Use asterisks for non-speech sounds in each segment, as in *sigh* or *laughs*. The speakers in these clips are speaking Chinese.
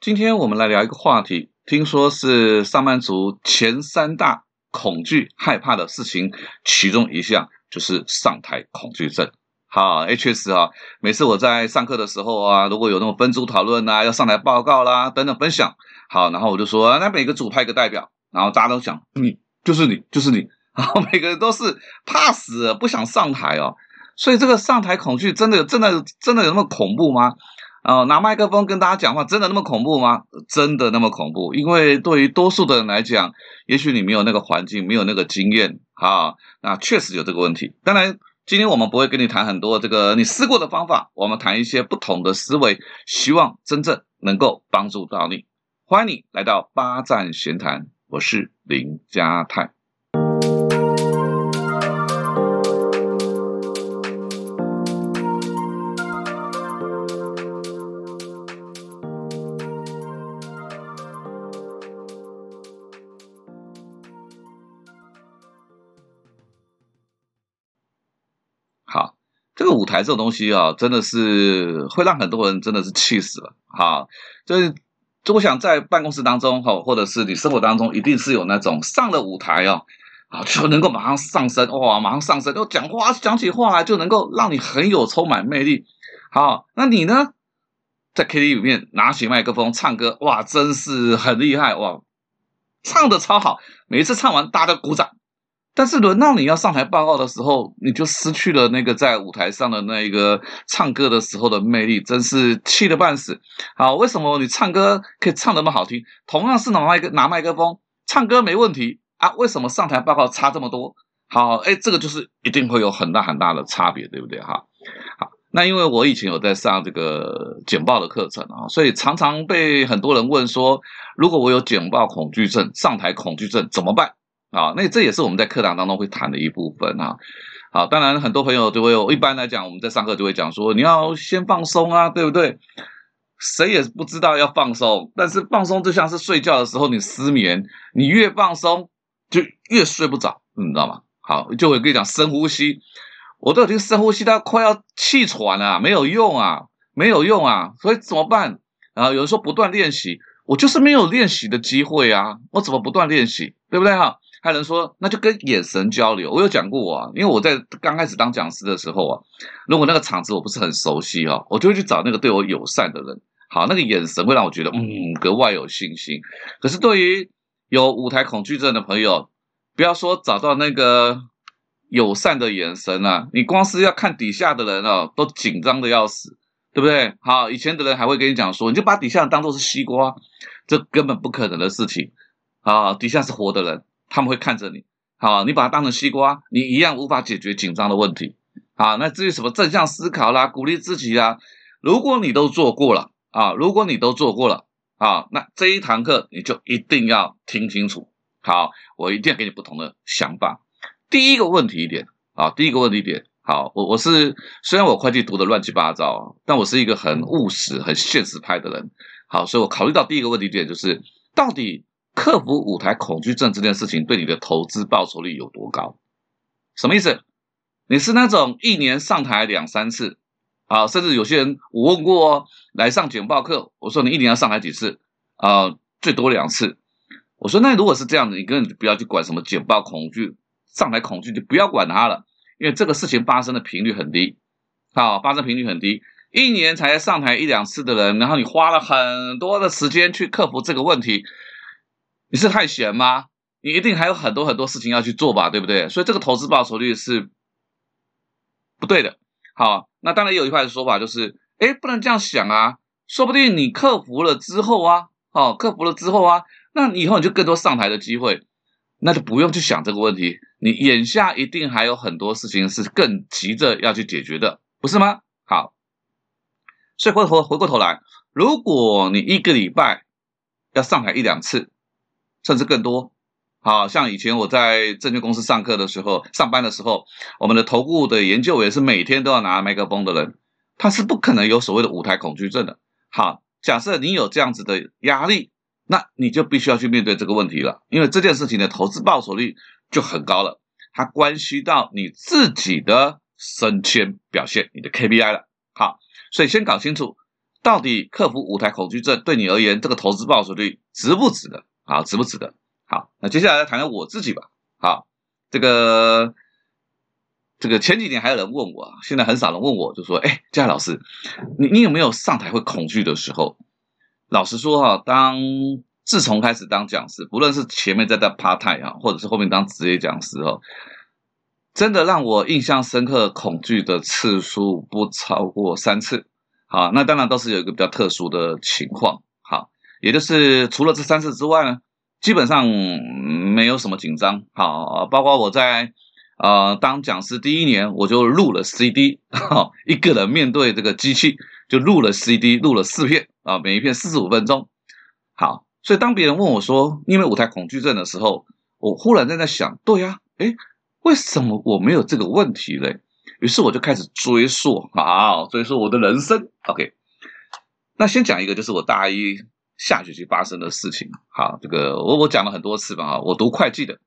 今天我们来聊一个话题，听说是上班族前三大恐惧、害怕的事情，其中一项就是上台恐惧症。好，确实啊，每次我在上课的时候啊，如果有那种分组讨论啊，要上台报告啦，等等分享，好，然后我就说，那每个组派一个代表，然后大家都想，你就是你，就是你，*laughs* 然后每个人都是怕死，不想上台哦。所以这个上台恐惧真的、真的、真的有那么恐怖吗？啊，拿麦克风跟大家讲话真的那么恐怖吗？真的那么恐怖？因为对于多数的人来讲，也许你没有那个环境，没有那个经验，啊，那确实有这个问题。当然。今天我们不会跟你谈很多这个你试过的方法，我们谈一些不同的思维，希望真正能够帮助到你。欢迎你来到八站闲谈，我是林家泰。这种东西啊，真的是会让很多人真的是气死了。好，就是就我想在办公室当中哈，或者是你生活当中，一定是有那种上了舞台哦，啊就能够马上上升哇，马上上升，就讲话讲起话来就能够让你很有充满魅力。好，那你呢，在 KTV 里面拿起麦克风唱歌，哇，真是很厉害哇，唱的超好，每一次唱完大家都鼓掌。但是轮到你要上台报告的时候，你就失去了那个在舞台上的那一个唱歌的时候的魅力，真是气得半死。好，为什么你唱歌可以唱那么好听？同样是拿麦克拿麦克风唱歌没问题啊，为什么上台报告差这么多？好，哎，这个就是一定会有很大很大的差别，对不对？哈，好，那因为我以前有在上这个简报的课程啊，所以常常被很多人问说，如果我有简报恐惧症、上台恐惧症怎么办？啊，那这也是我们在课堂当中会谈的一部分啊。好，当然很多朋友就会有，一般来讲我们在上课就会讲说，你要先放松啊，对不对？谁也不知道要放松，但是放松就像是睡觉的时候你失眠，你越放松就越睡不着，你知道吗？好，就会跟你讲深呼吸，我都已经深呼吸到快要气喘了，没有用啊，没有用啊，所以怎么办？啊有人说不断练习，我就是没有练习的机会啊，我怎么不断练习？对不对哈？还有人说，那就跟眼神交流。我有讲过啊，因为我在刚开始当讲师的时候啊，如果那个场子我不是很熟悉哦，我就会去找那个对我友善的人。好，那个眼神会让我觉得嗯格外有信心。可是对于有舞台恐惧症的朋友，不要说找到那个友善的眼神啊，你光是要看底下的人啊，都紧张的要死，对不对？好，以前的人还会跟你讲说，你就把底下人当做是西瓜，这根本不可能的事情啊，底下是活的人。他们会看着你，好，你把它当成西瓜，你一样无法解决紧张的问题。啊，那至于什么正向思考啦，鼓励自己啊，如果你都做过了啊，如果你都做过了啊，那这一堂课你就一定要听清楚。好，我一定要给你不同的想法。第一个问题点啊，第一个问题点，好，我我是虽然我会计读的乱七八糟，但我是一个很务实、很现实派的人。好，所以我考虑到第一个问题点就是到底。克服舞台恐惧症这件事情对你的投资报酬率有多高？什么意思？你是那种一年上台两三次啊，甚至有些人我问过来上简报课，我说你一年要上台几次啊？最多两次。我说那如果是这样子，你根本就不要去管什么简报恐惧、上台恐惧，就不要管它了，因为这个事情发生的频率很低，好，发生频率很低，一年才上台一两次的人，然后你花了很多的时间去克服这个问题。你是太闲吗？你一定还有很多很多事情要去做吧，对不对？所以这个投资报酬率是不对的。好，那当然有一派的说法就是，哎，不能这样想啊，说不定你克服了之后啊，好，克服了之后啊，那你以后你就更多上台的机会，那就不用去想这个问题。你眼下一定还有很多事情是更急着要去解决的，不是吗？好，所以回头回过头来，如果你一个礼拜要上台一两次。甚至更多，好像以前我在证券公司上课的时候，上班的时候，我们的投顾的研究员是每天都要拿麦克风的人，他是不可能有所谓的舞台恐惧症的。好，假设你有这样子的压力，那你就必须要去面对这个问题了，因为这件事情的投资报酬率就很高了，它关系到你自己的升迁表现，你的 KPI 了。好，所以先搞清楚到底克服舞台恐惧症对你而言，这个投资报酬率值不值得？好，值不值得？好，那接下来谈谈我自己吧。好，这个这个前几年还有人问我，现在很少人问我，就说：“哎，嘉老师，你你有没有上台会恐惧的时候？”老实说哈，当自从开始当讲师，不论是前面在当 part time 啊，或者是后面当职业讲师哦，真的让我印象深刻、恐惧的次数不超过三次。好，那当然都是有一个比较特殊的情况。也就是除了这三次之外呢，基本上没有什么紧张。好，包括我在呃当讲师第一年，我就录了 CD，哈，一个人面对这个机器就录了 CD，录了四片啊，每一片四十五分钟。好，所以当别人问我说因为舞台恐惧症的时候，我忽然在在想，对呀，诶，为什么我没有这个问题嘞？于是我就开始追溯，好，追溯我的人生。OK，那先讲一个，就是我大一下学期发生的事情。好，这个我我讲了很多次吧，我读会计的，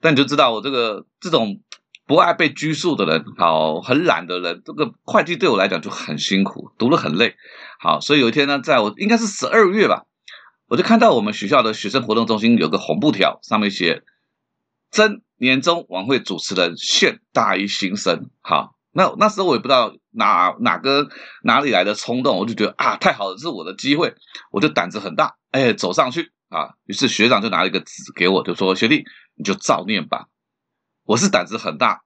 但你就知道我这个这种不爱被拘束的人，好，很懒的人，这个会计对我来讲就很辛苦，读了很累。好，所以有一天呢，在我应该是十二月吧，我就看到我们学校的学生活动中心有个红布条，上面写“真”。年终晚会主持人现大一新生，好，那那时候我也不知道哪哪个哪里来的冲动，我就觉得啊，太好了，这是我的机会，我就胆子很大，哎，走上去啊，于是学长就拿了一个纸给我，就说学弟你就照念吧。我是胆子很大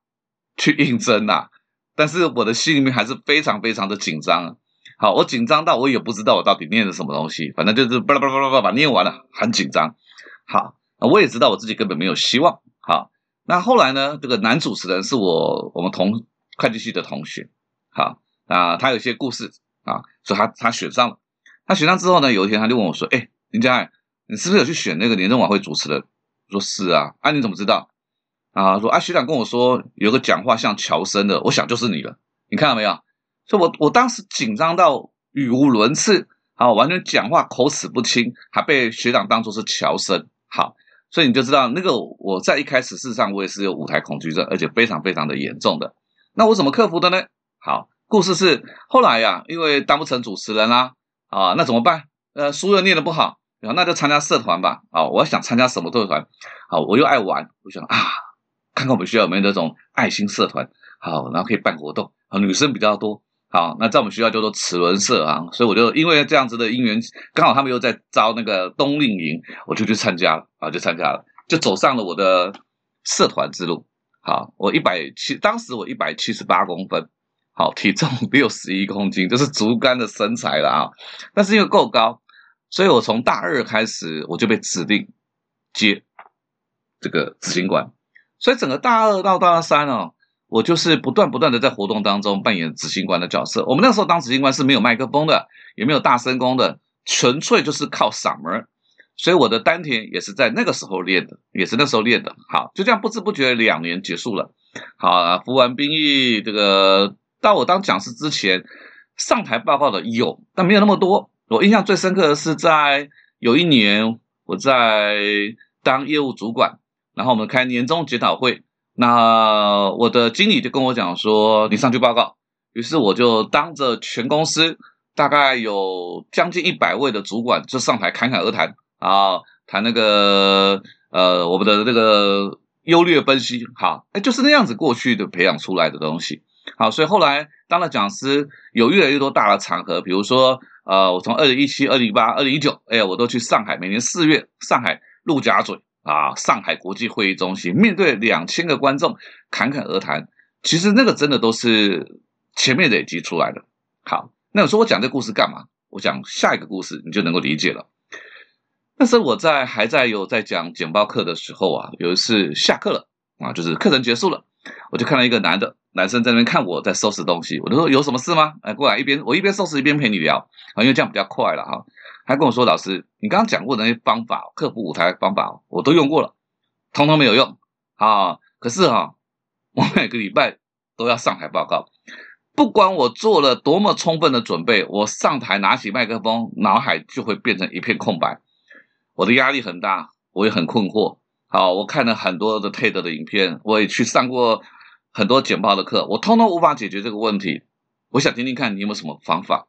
去应征呐，但是我的心里面还是非常非常的紧张。好，我紧张到我也不知道我到底念的什么东西，反正就是巴拉巴拉巴拉巴拉念完了，很紧张。好，我也知道我自己根本没有希望。好。那后来呢？这个男主持人是我我们同会计系的同学，好，那他有些故事啊，所以他他选上了。他选上之后呢，有一天他就问我说：“哎，林佳，你是不是有去选那个年终晚会主持人？”我说：“是啊。”啊，你怎么知道？啊，说啊，学长跟我说有个讲话像乔生的，我想就是你了。你看到没有？所以我我当时紧张到语无伦次，好，完全讲话口齿不清，还被学长当作是乔生，好。所以你就知道，那个我在一开始事实上我也是有舞台恐惧症，而且非常非常的严重的。那我怎么克服的呢？好，故事是后来呀，因为当不成主持人啦，啊，那怎么办？呃，书又念得不好，然后那就参加社团吧。啊，我想参加什么社团？好，我又爱玩，我想啊，看看我们学校有没有那种爱心社团，好，然后可以办活动，啊，女生比较多。好，那在我们学校叫做齿轮社啊，所以我就因为这样子的因缘，刚好他们又在招那个冬令营，我就去参加了啊，就参加了，就走上了我的社团之路。好，我一百七，当时我一百七十八公分，好，体重 *laughs* 六十一公斤，就是竹竿的身材了啊。但是因为够高，所以我从大二开始我就被指定接这个执行官，所以整个大二到大三哦。我就是不断不断的在活动当中扮演执行官的角色。我们那时候当执行官是没有麦克风的，也没有大声功的，纯粹就是靠嗓门。所以我的丹田也是在那个时候练的，也是那时候练的。好，就这样不知不觉两年结束了。好，服完兵役，这个到我当讲师之前，上台报告的有，但没有那么多。我印象最深刻的是在有一年我在当业务主管，然后我们开年终检讨会。那我的经理就跟我讲说，你上去报告。于是我就当着全公司大概有将近一百位的主管，就上台侃侃而谈啊，谈那个呃我们的这个优劣分析。好，哎，就是那样子过去的培养出来的东西。好，所以后来当了讲师，有越来越多大的场合，比如说呃，我从二零一七、二零一八、二零一九，哎，我都去上海，每年四月上海陆家嘴。啊！上海国际会议中心面对两千个观众侃侃而谈，其实那个真的都是前面累积出来的。好，那你说我讲这故事干嘛？我讲下一个故事，你就能够理解了。那时候我在还在有在讲简报课的时候啊，有一次下课了啊，就是课程结束了，我就看到一个男的男生在那边看我在收拾东西，我就说有什么事吗？哎，过来一边我一边收拾一边陪你聊啊，因为这样比较快了哈。他跟我说：“老师，你刚刚讲过的那些方法，克服舞台方法，我都用过了，通通没有用啊！可是哈，我每个礼拜都要上台报告，不管我做了多么充分的准备，我上台拿起麦克风，脑海就会变成一片空白。我的压力很大，我也很困惑。好，我看了很多的 TED 的影片，我也去上过很多简报的课，我通通无法解决这个问题。我想听听看你有没有什么方法。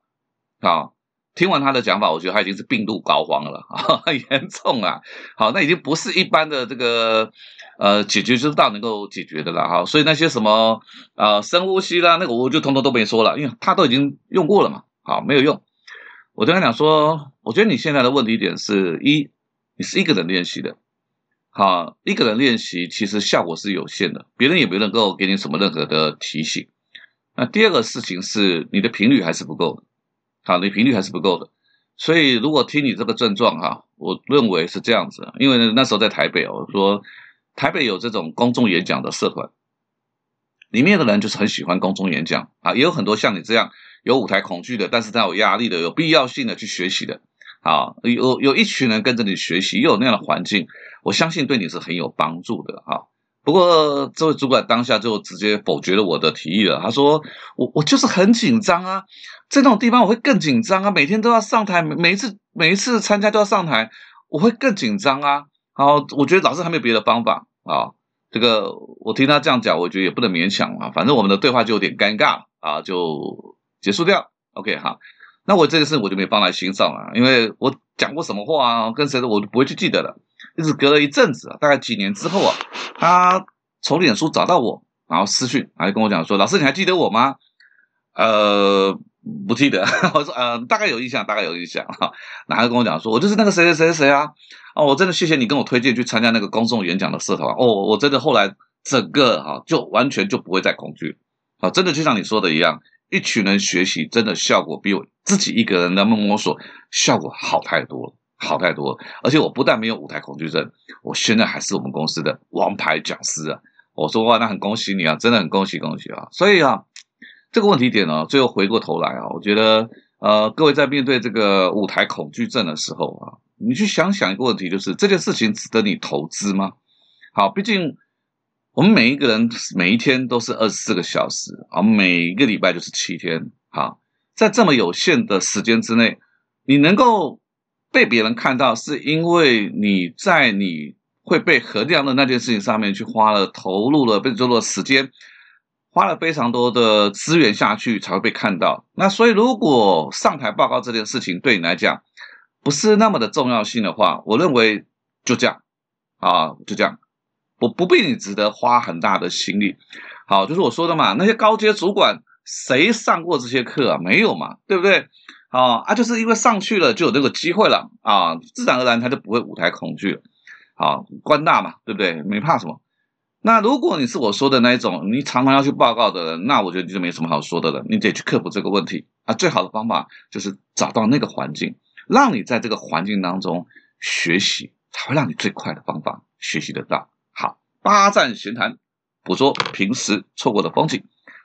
好。”听完他的讲法，我觉得他已经是病入膏肓了，*laughs* 很严重啊。好，那已经不是一般的这个呃解决之道能够解决的了哈。所以那些什么呃深呼吸啦，那个我就通通都没说了，因为他都已经用过了嘛。好，没有用。我跟他讲说，我觉得你现在的问题点是一，你是一个人练习的，好，一个人练习其实效果是有限的，别人也没能够给你什么任何的提醒。那第二个事情是你的频率还是不够的。好，你频率还是不够的，所以如果听你这个症状哈，我认为是这样子，因为那时候在台北哦，说台北有这种公众演讲的社团，里面的人就是很喜欢公众演讲啊，也有很多像你这样有舞台恐惧的，但是他有压力的，有必要性的去学习的，啊，有有一群人跟着你学习，又有那样的环境，我相信对你是很有帮助的哈。不过，这位主管当下就直接否决了我的提议了。他说：“我我就是很紧张啊，在那种地方我会更紧张啊，每天都要上台，每一次每一次参加都要上台，我会更紧张啊。好，我觉得老师还没有别的方法啊。这个我听他这样讲，我觉得也不能勉强啊。反正我们的对话就有点尴尬啊，就结束掉。OK 哈，那我这个事我就没放在心上了，因为我讲过什么话啊，跟谁的我都不会去记得了。”一直隔了一阵子，大概几年之后啊，他从脸书找到我，然后私讯，还跟我讲说：“老师，你还记得我吗？”呃，不记得。*laughs* 我说：“呃，大概有印象，大概有印象。”，然后跟我讲说：“我就是那个谁谁谁谁啊！”哦，我真的谢谢你跟我推荐去参加那个公众演讲的社团。哦，我真的后来整个哈就完全就不会再恐惧。啊，真的就像你说的一样，一群人学习真的效果比我自己一个人那么摸索效果好太多了。好太多了，而且我不但没有舞台恐惧症，我现在还是我们公司的王牌讲师啊！我说哇，那很恭喜你啊，真的很恭喜恭喜啊！所以啊，这个问题点呢，最后回过头来啊，我觉得呃，各位在面对这个舞台恐惧症的时候啊，你去想想一个问题，就是这件事情值得你投资吗？好，毕竟我们每一个人每一天都是二十四个小时啊，每一个礼拜就是七天，好，在这么有限的时间之内，你能够。被别人看到，是因为你在你会被核量的那件事情上面去花了投入了，被做了时间，花了非常多的资源下去，才会被看到。那所以，如果上台报告这件事情对你来讲不是那么的重要性的话，我认为就这样啊，就这样，我不必你值得花很大的心力。好，就是我说的嘛，那些高阶主管谁上过这些课啊？没有嘛，对不对？啊啊，就是因为上去了就有这个机会了啊，自然而然他就不会舞台恐惧了。好，官大嘛，对不对？没怕什么。那如果你是我说的那一种，你常常要去报告的人，那我觉得你就没什么好说的了。你得去克服这个问题啊。最好的方法就是找到那个环境，让你在这个环境当中学习，才会让你最快的方法学习得到。八站闲谈，捕捉平时错过的风景，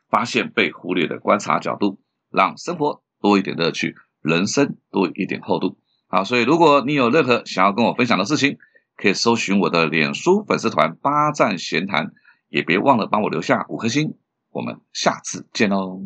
发现被忽略的观察角度，让生活。多一点乐趣，人生多一点厚度。好，所以如果你有任何想要跟我分享的事情，可以搜寻我的脸书粉丝团“八站闲谈”，也别忘了帮我留下五颗星。我们下次见喽。